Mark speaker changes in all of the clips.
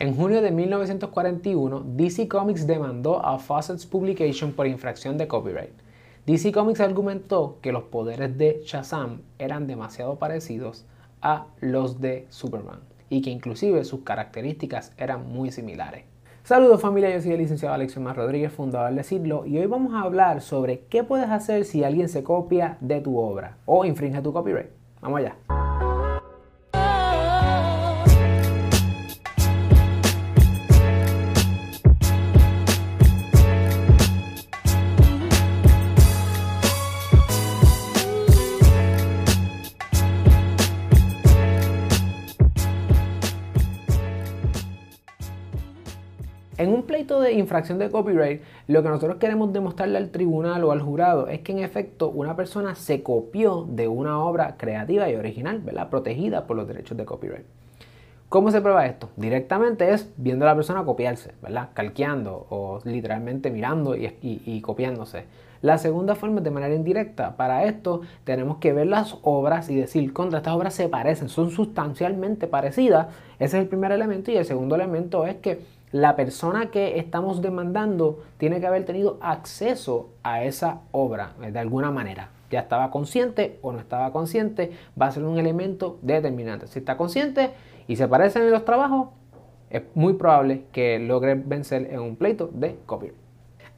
Speaker 1: En junio de 1941, DC Comics demandó a Fawcett's Publication por infracción de copyright. DC Comics argumentó que los poderes de Shazam eran demasiado parecidos a los de Superman y que inclusive sus características eran muy similares. Saludos familia, yo soy el licenciado Alexio Mar Rodríguez, fundador de Siglo, y hoy vamos a hablar sobre qué puedes hacer si alguien se copia de tu obra o infringe tu copyright. Vamos allá. En un pleito de infracción de copyright, lo que nosotros queremos demostrarle al tribunal o al jurado es que en efecto una persona se copió de una obra creativa y original, ¿verdad? Protegida por los derechos de copyright. ¿Cómo se prueba esto? Directamente es viendo a la persona copiarse, ¿verdad? Calqueando o literalmente mirando y, copiándose. La segunda forma es de manera indirecta. Para esto tenemos que ver las obras y decir, contra estas obras se parecen, son sustancialmente parecidas. Ese es el primer elemento y el segundo elemento es que la persona que estamos demandando tiene que haber tenido acceso a esa obra eh, de alguna manera. Ya estaba consciente o no estaba consciente, va a ser un elemento determinante. Si está consciente y se parecen en los trabajos, es muy probable que logre vencer en un pleito de copyright.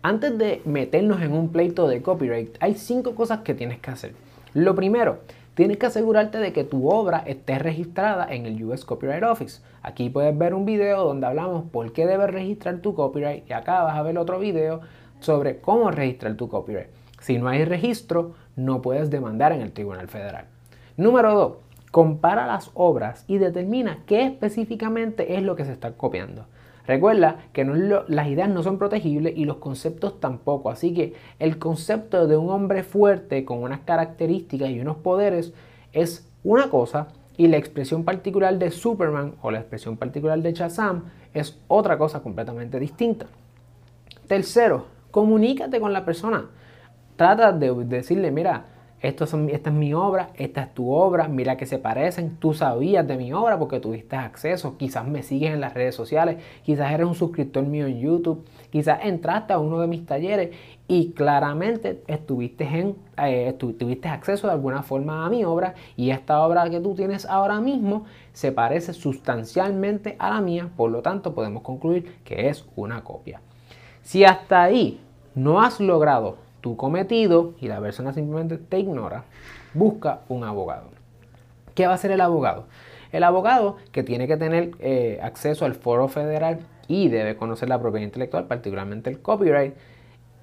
Speaker 1: Antes de meternos en un pleito de copyright, hay cinco cosas que tienes que hacer. Lo primero, tienes que asegurarte de que tu obra esté registrada en el US Copyright Office. Aquí puedes ver un video donde hablamos por qué debes registrar tu copyright y acá vas a ver otro video sobre cómo registrar tu copyright. Si no hay registro, no puedes demandar en el Tribunal Federal. Número 2. Compara las obras y determina qué específicamente es lo que se está copiando. Recuerda que las ideas no son protegibles y los conceptos tampoco, así que el concepto de un hombre fuerte con unas características y unos poderes es una cosa y la expresión particular de Superman o la expresión particular de Shazam es otra cosa completamente distinta. Tercero, comunícate con la persona. Trata de decirle, mira, esta es mi obra, esta es tu obra, mira que se parecen, tú sabías de mi obra porque tuviste acceso, quizás me sigues en las redes sociales, quizás eres un suscriptor mío en YouTube, quizás entraste a uno de mis talleres y claramente eh, tuviste acceso de alguna forma a mi obra y esta obra que tú tienes ahora mismo se parece sustancialmente a la mía, por lo tanto podemos concluir que es una copia. Si hasta ahí no has logrado tu cometido y la persona simplemente te ignora, busca un abogado. ¿Qué va a hacer el abogado? El abogado que tiene que tener eh, acceso al foro federal y debe conocer la propiedad intelectual, particularmente el copyright,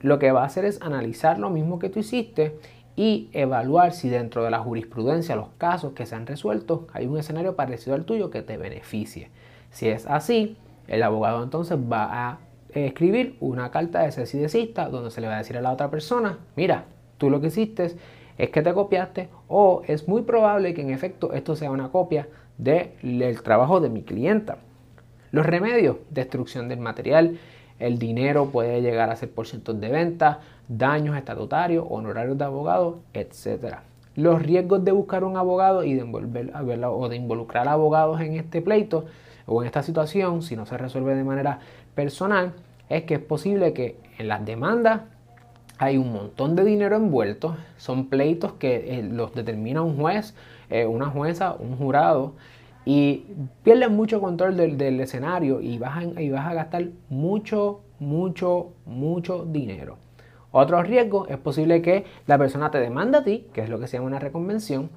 Speaker 1: lo que va a hacer es analizar lo mismo que tú hiciste y evaluar si dentro de la jurisprudencia, los casos que se han resuelto, hay un escenario parecido al tuyo que te beneficie. Si es así, el abogado entonces va a escribir una carta de y donde se le va a decir a la otra persona, mira, tú lo que hiciste es que te copiaste o es muy probable que en efecto esto sea una copia del trabajo de mi clienta. Los remedios, destrucción del material, el dinero puede llegar a ser por cientos de venta, daños estatutarios, honorarios de abogado, etc. Los riesgos de buscar un abogado y de, envolver, o de involucrar abogados en este pleito o en esta situación, si no se resuelve de manera personal, es que es posible que en las demandas hay un montón de dinero envuelto, son pleitos que eh, los determina un juez, eh, una jueza, un jurado, y pierdes mucho control del, escenario y vas, a, y vas a gastar mucho, mucho, mucho dinero. Otro riesgo es posible que la persona te demande a ti, que es lo que se llama una reconvención,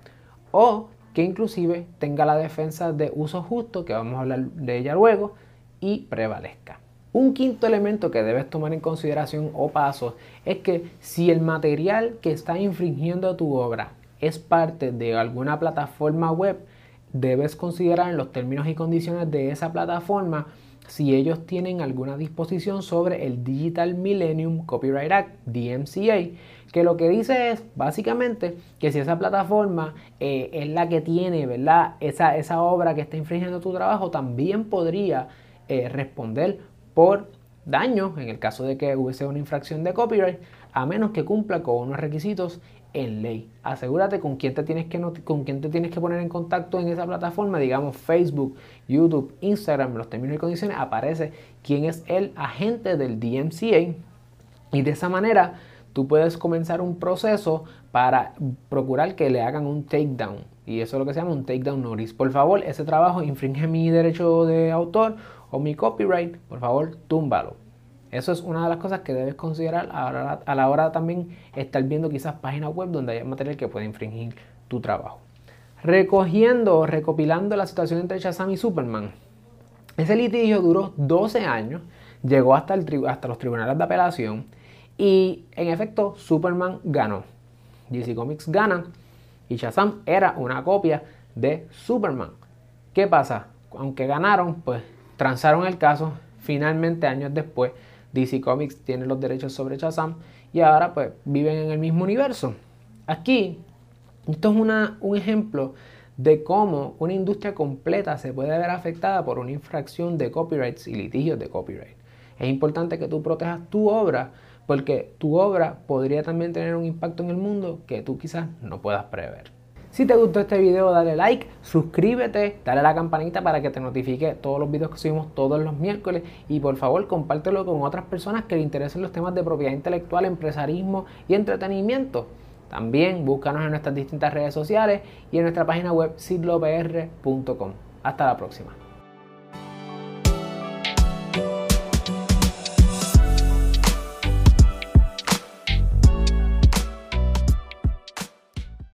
Speaker 1: o que inclusive tenga la defensa de uso justo, que vamos a hablar de ella luego, y prevalezca. Un quinto elemento que debes tomar en consideración o paso es que si el material que está infringiendo tu obra es parte de alguna plataforma web, debes considerar en los términos y condiciones de esa plataforma si ellos tienen alguna disposición sobre el Digital Millennium Copyright Act, DMCA, que lo que dice es básicamente que si esa plataforma eh, es la que tiene ¿verdad? Esa, esa obra que está infringiendo tu trabajo, también podría eh, responder por daño en el caso de que hubiese una infracción de copyright, a menos que cumpla con unos requisitos en ley. Asegúrate con quién te tienes que, con quién te tienes que poner en contacto en esa plataforma, digamos Facebook, YouTube, Instagram, los términos y condiciones, aparece quién es el agente del DMCA y de esa manera tú puedes comenzar un proceso para procurar que le hagan un takedown. Y eso es lo que se llama un takedown notice. Por favor, ese trabajo infringe mi derecho de autor o mi copyright. Por favor, túmbalo. Eso es una de las cosas que debes considerar a la hora, también estar viendo quizás páginas web donde haya material que puede infringir tu trabajo. Recogiendo o recopilando la situación entre Shazam y Superman. Ese litigio duró 12 años, llegó hasta, el, hasta los tribunales de apelación y en efecto Superman ganó. DC Comics gana y Shazam era una copia de Superman. ¿Qué pasa? Aunque ganaron, pues transaron el caso. Finalmente, años después, DC Comics tiene los derechos sobre Shazam y ahora pues viven en el mismo universo. Aquí, esto es una, un ejemplo de cómo una industria completa se puede ver afectada por una infracción de copyrights y litigios de copyright. Es importante que tú protejas tu obra porque tu obra podría también tener un impacto en el mundo que tú quizás no puedas prever. Si te gustó este video, dale like, suscríbete, dale a la campanita para que te notifique todos los videos que subimos todos los miércoles y por favor compártelo con otras personas que le interesen los temas de propiedad intelectual, empresarismo y entretenimiento. También búscanos en nuestras distintas redes sociales y en nuestra página web sidlopr.com. Hasta la próxima.